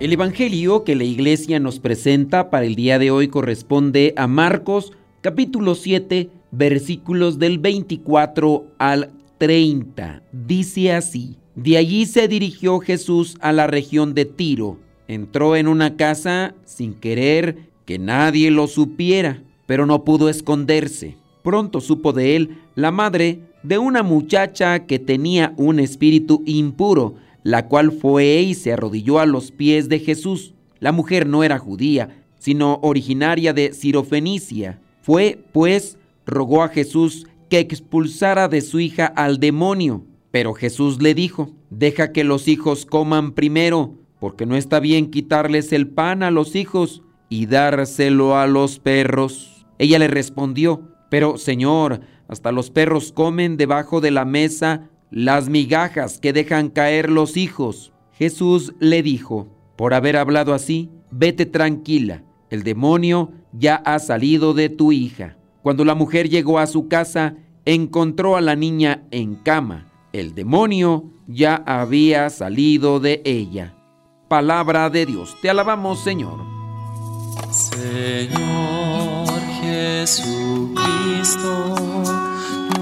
El Evangelio que la iglesia nos presenta para el día de hoy corresponde a Marcos capítulo 7 versículos del 24 al 30. Dice así, de allí se dirigió Jesús a la región de Tiro. Entró en una casa sin querer que nadie lo supiera, pero no pudo esconderse. Pronto supo de él la madre de una muchacha que tenía un espíritu impuro, la cual fue y se arrodilló a los pies de Jesús. La mujer no era judía, sino originaria de Sirofenicia. Fue, pues, rogó a Jesús que expulsara de su hija al demonio. Pero Jesús le dijo, deja que los hijos coman primero, porque no está bien quitarles el pan a los hijos y dárselo a los perros. Ella le respondió, pero Señor, hasta los perros comen debajo de la mesa las migajas que dejan caer los hijos. Jesús le dijo, por haber hablado así, vete tranquila, el demonio ya ha salido de tu hija. Cuando la mujer llegó a su casa, encontró a la niña en cama. El demonio ya había salido de ella. Palabra de Dios, te alabamos Señor. Señor Jesucristo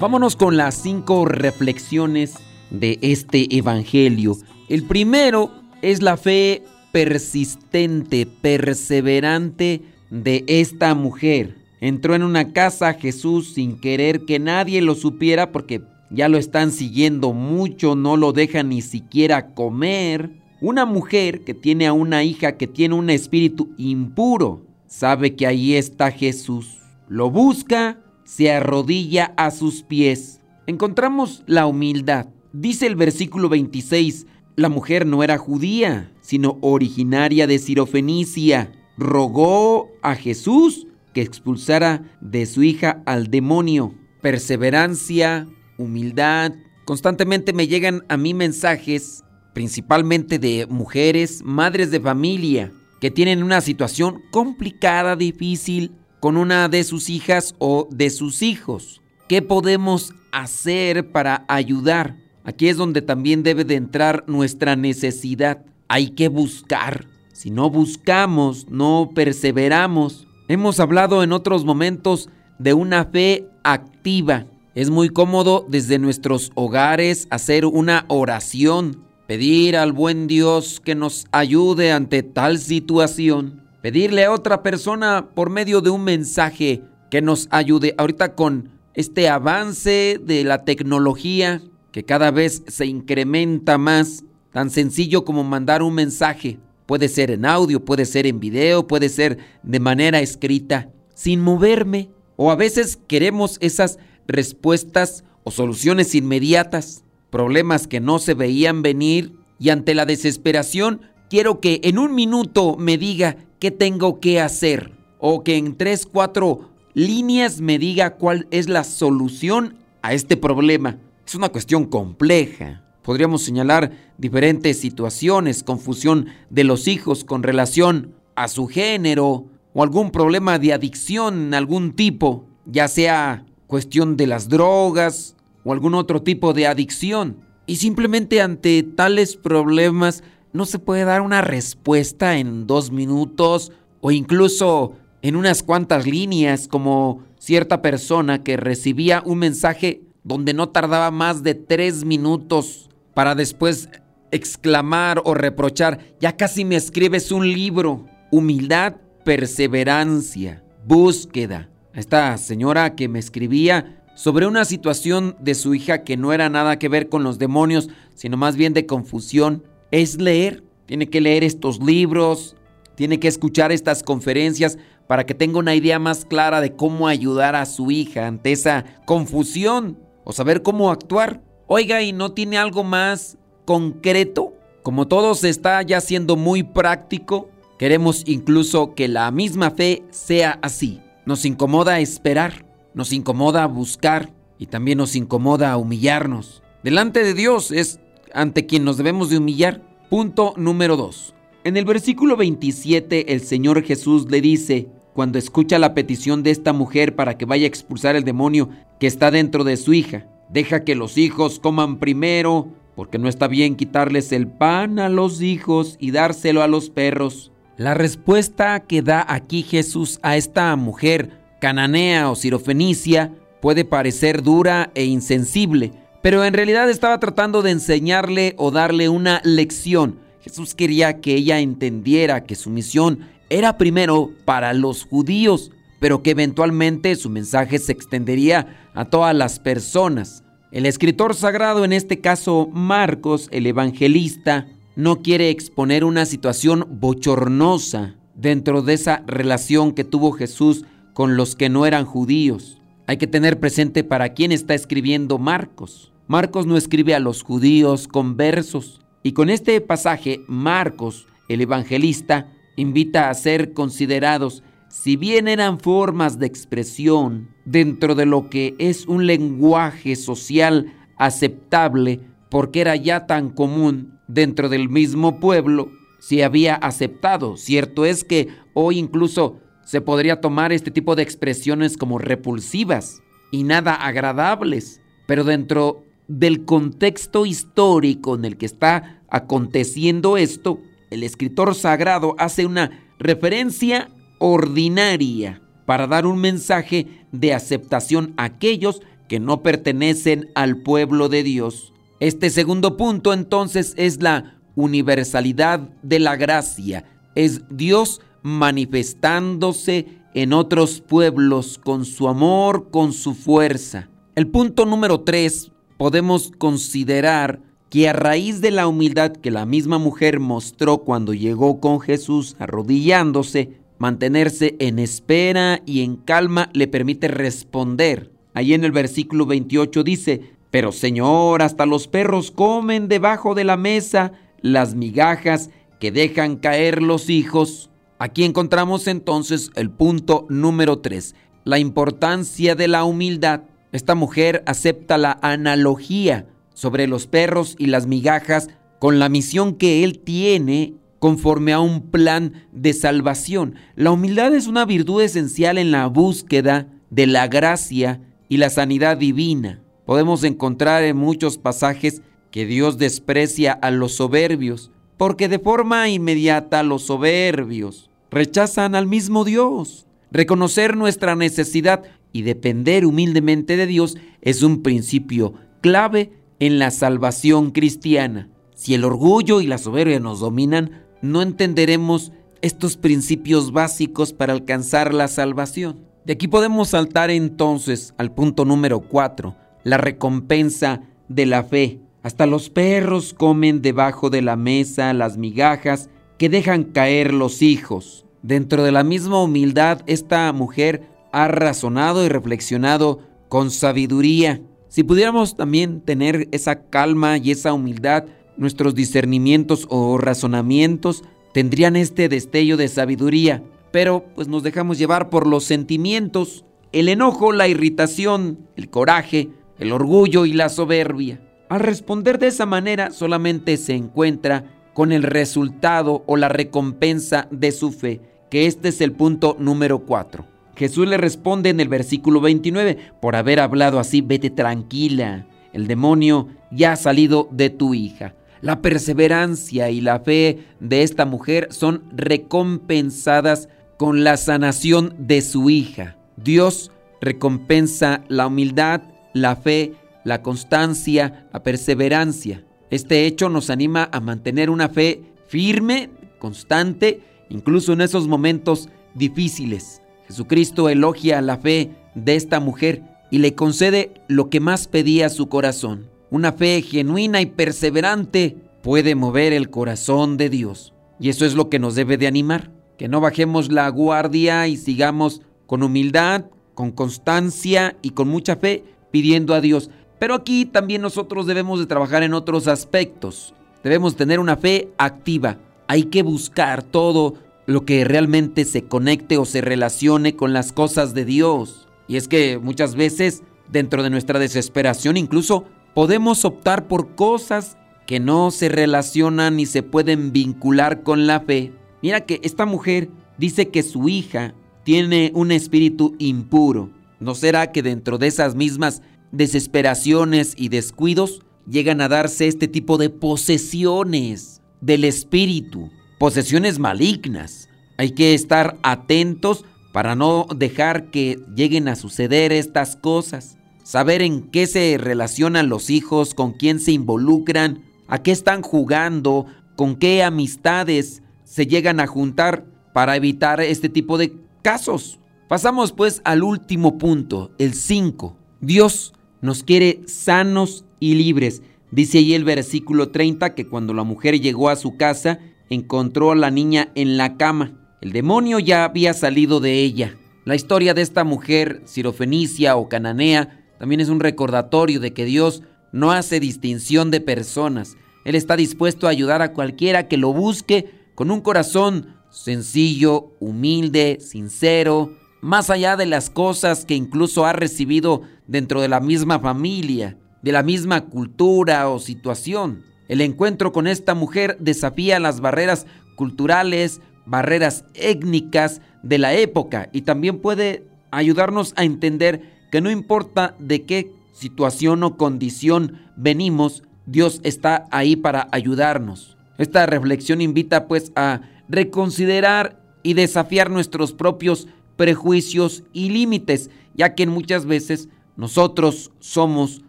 Vámonos con las cinco reflexiones de este Evangelio. El primero es la fe persistente, perseverante de esta mujer. Entró en una casa Jesús sin querer que nadie lo supiera porque ya lo están siguiendo mucho, no lo dejan ni siquiera comer. Una mujer que tiene a una hija que tiene un espíritu impuro, sabe que ahí está Jesús. Lo busca se arrodilla a sus pies. Encontramos la humildad. Dice el versículo 26, la mujer no era judía, sino originaria de Sirofenicia. Rogó a Jesús que expulsara de su hija al demonio. Perseverancia, humildad. Constantemente me llegan a mí mensajes, principalmente de mujeres, madres de familia, que tienen una situación complicada, difícil, con una de sus hijas o de sus hijos. ¿Qué podemos hacer para ayudar? Aquí es donde también debe de entrar nuestra necesidad. Hay que buscar. Si no buscamos, no perseveramos. Hemos hablado en otros momentos de una fe activa. Es muy cómodo desde nuestros hogares hacer una oración, pedir al buen Dios que nos ayude ante tal situación pedirle a otra persona por medio de un mensaje que nos ayude. Ahorita con este avance de la tecnología que cada vez se incrementa más, tan sencillo como mandar un mensaje. Puede ser en audio, puede ser en video, puede ser de manera escrita, sin moverme. O a veces queremos esas respuestas o soluciones inmediatas, problemas que no se veían venir y ante la desesperación quiero que en un minuto me diga qué tengo que hacer o que en tres, cuatro líneas me diga cuál es la solución a este problema. Es una cuestión compleja. Podríamos señalar diferentes situaciones, confusión de los hijos con relación a su género o algún problema de adicción algún tipo, ya sea cuestión de las drogas o algún otro tipo de adicción. Y simplemente ante tales problemas no se puede dar una respuesta en dos minutos o incluso en unas cuantas líneas como cierta persona que recibía un mensaje donde no tardaba más de tres minutos para después exclamar o reprochar, ya casi me escribes un libro. Humildad, perseverancia, búsqueda. Esta señora que me escribía sobre una situación de su hija que no era nada que ver con los demonios, sino más bien de confusión, es leer. Tiene que leer estos libros, tiene que escuchar estas conferencias para que tenga una idea más clara de cómo ayudar a su hija ante esa confusión o saber cómo actuar. Oiga, ¿y no tiene algo más concreto? Como todo se está ya siendo muy práctico, queremos incluso que la misma fe sea así. Nos incomoda esperar, nos incomoda buscar y también nos incomoda humillarnos. Delante de Dios es ante quien nos debemos de humillar. Punto número 2. En el versículo 27 el Señor Jesús le dice, cuando escucha la petición de esta mujer para que vaya a expulsar el demonio que está dentro de su hija, deja que los hijos coman primero, porque no está bien quitarles el pan a los hijos y dárselo a los perros. La respuesta que da aquí Jesús a esta mujer cananea o sirofenicia puede parecer dura e insensible, pero en realidad estaba tratando de enseñarle o darle una lección Jesús quería que ella entendiera que su misión era primero para los judíos, pero que eventualmente su mensaje se extendería a todas las personas. El escritor sagrado, en este caso Marcos, el evangelista, no quiere exponer una situación bochornosa dentro de esa relación que tuvo Jesús con los que no eran judíos. Hay que tener presente para quién está escribiendo Marcos. Marcos no escribe a los judíos con versos, y con este pasaje, Marcos, el evangelista, invita a ser considerados, si bien eran formas de expresión dentro de lo que es un lenguaje social aceptable, porque era ya tan común dentro del mismo pueblo, se había aceptado. Cierto es que hoy incluso se podría tomar este tipo de expresiones como repulsivas y nada agradables, pero dentro del contexto histórico en el que está aconteciendo esto, el escritor sagrado hace una referencia ordinaria para dar un mensaje de aceptación a aquellos que no pertenecen al pueblo de Dios. Este segundo punto entonces es la universalidad de la gracia, es Dios manifestándose en otros pueblos con su amor, con su fuerza. El punto número tres podemos considerar que a raíz de la humildad que la misma mujer mostró cuando llegó con Jesús arrodillándose, mantenerse en espera y en calma le permite responder. Ahí en el versículo 28 dice, pero Señor, hasta los perros comen debajo de la mesa las migajas que dejan caer los hijos. Aquí encontramos entonces el punto número 3, la importancia de la humildad. Esta mujer acepta la analogía sobre los perros y las migajas con la misión que él tiene conforme a un plan de salvación. La humildad es una virtud esencial en la búsqueda de la gracia y la sanidad divina. Podemos encontrar en muchos pasajes que Dios desprecia a los soberbios, porque de forma inmediata los soberbios rechazan al mismo Dios. Reconocer nuestra necesidad y depender humildemente de Dios es un principio clave en la salvación cristiana. Si el orgullo y la soberbia nos dominan, no entenderemos estos principios básicos para alcanzar la salvación. De aquí podemos saltar entonces al punto número 4, la recompensa de la fe. Hasta los perros comen debajo de la mesa las migajas que dejan caer los hijos. Dentro de la misma humildad, esta mujer ha razonado y reflexionado con sabiduría. Si pudiéramos también tener esa calma y esa humildad, nuestros discernimientos o razonamientos tendrían este destello de sabiduría, pero pues nos dejamos llevar por los sentimientos, el enojo, la irritación, el coraje, el orgullo y la soberbia. Al responder de esa manera solamente se encuentra con el resultado o la recompensa de su fe, que este es el punto número 4. Jesús le responde en el versículo 29, por haber hablado así, vete tranquila, el demonio ya ha salido de tu hija. La perseverancia y la fe de esta mujer son recompensadas con la sanación de su hija. Dios recompensa la humildad, la fe, la constancia, la perseverancia. Este hecho nos anima a mantener una fe firme, constante, incluso en esos momentos difíciles. Jesucristo elogia la fe de esta mujer y le concede lo que más pedía su corazón. Una fe genuina y perseverante puede mover el corazón de Dios. Y eso es lo que nos debe de animar, que no bajemos la guardia y sigamos con humildad, con constancia y con mucha fe pidiendo a Dios. Pero aquí también nosotros debemos de trabajar en otros aspectos. Debemos tener una fe activa. Hay que buscar todo lo que realmente se conecte o se relacione con las cosas de Dios. Y es que muchas veces, dentro de nuestra desesperación, incluso podemos optar por cosas que no se relacionan ni se pueden vincular con la fe. Mira que esta mujer dice que su hija tiene un espíritu impuro. ¿No será que dentro de esas mismas desesperaciones y descuidos llegan a darse este tipo de posesiones del espíritu? Posesiones malignas. Hay que estar atentos para no dejar que lleguen a suceder estas cosas. Saber en qué se relacionan los hijos, con quién se involucran, a qué están jugando, con qué amistades se llegan a juntar para evitar este tipo de casos. Pasamos pues al último punto, el 5. Dios nos quiere sanos y libres. Dice ahí el versículo 30 que cuando la mujer llegó a su casa, encontró a la niña en la cama. El demonio ya había salido de ella. La historia de esta mujer, sirofenicia o cananea, también es un recordatorio de que Dios no hace distinción de personas. Él está dispuesto a ayudar a cualquiera que lo busque con un corazón sencillo, humilde, sincero, más allá de las cosas que incluso ha recibido dentro de la misma familia, de la misma cultura o situación. El encuentro con esta mujer desafía las barreras culturales, barreras étnicas de la época y también puede ayudarnos a entender que no importa de qué situación o condición venimos, Dios está ahí para ayudarnos. Esta reflexión invita pues a reconsiderar y desafiar nuestros propios prejuicios y límites, ya que muchas veces nosotros somos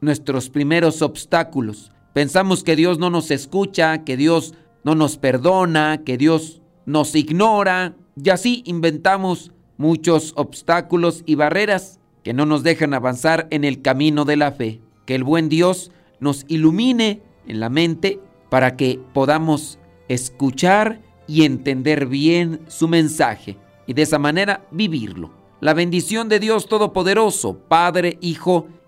nuestros primeros obstáculos. Pensamos que Dios no nos escucha, que Dios no nos perdona, que Dios nos ignora, y así inventamos muchos obstáculos y barreras que no nos dejan avanzar en el camino de la fe. Que el buen Dios nos ilumine en la mente para que podamos escuchar y entender bien su mensaje y de esa manera vivirlo. La bendición de Dios Todopoderoso, Padre, Hijo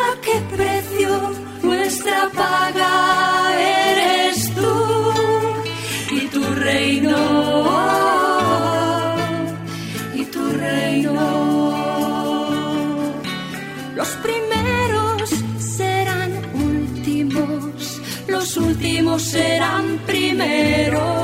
a qué precio, nuestra paga eres tú y tu reino, y tu reino. Los primeros serán últimos, los últimos serán primeros.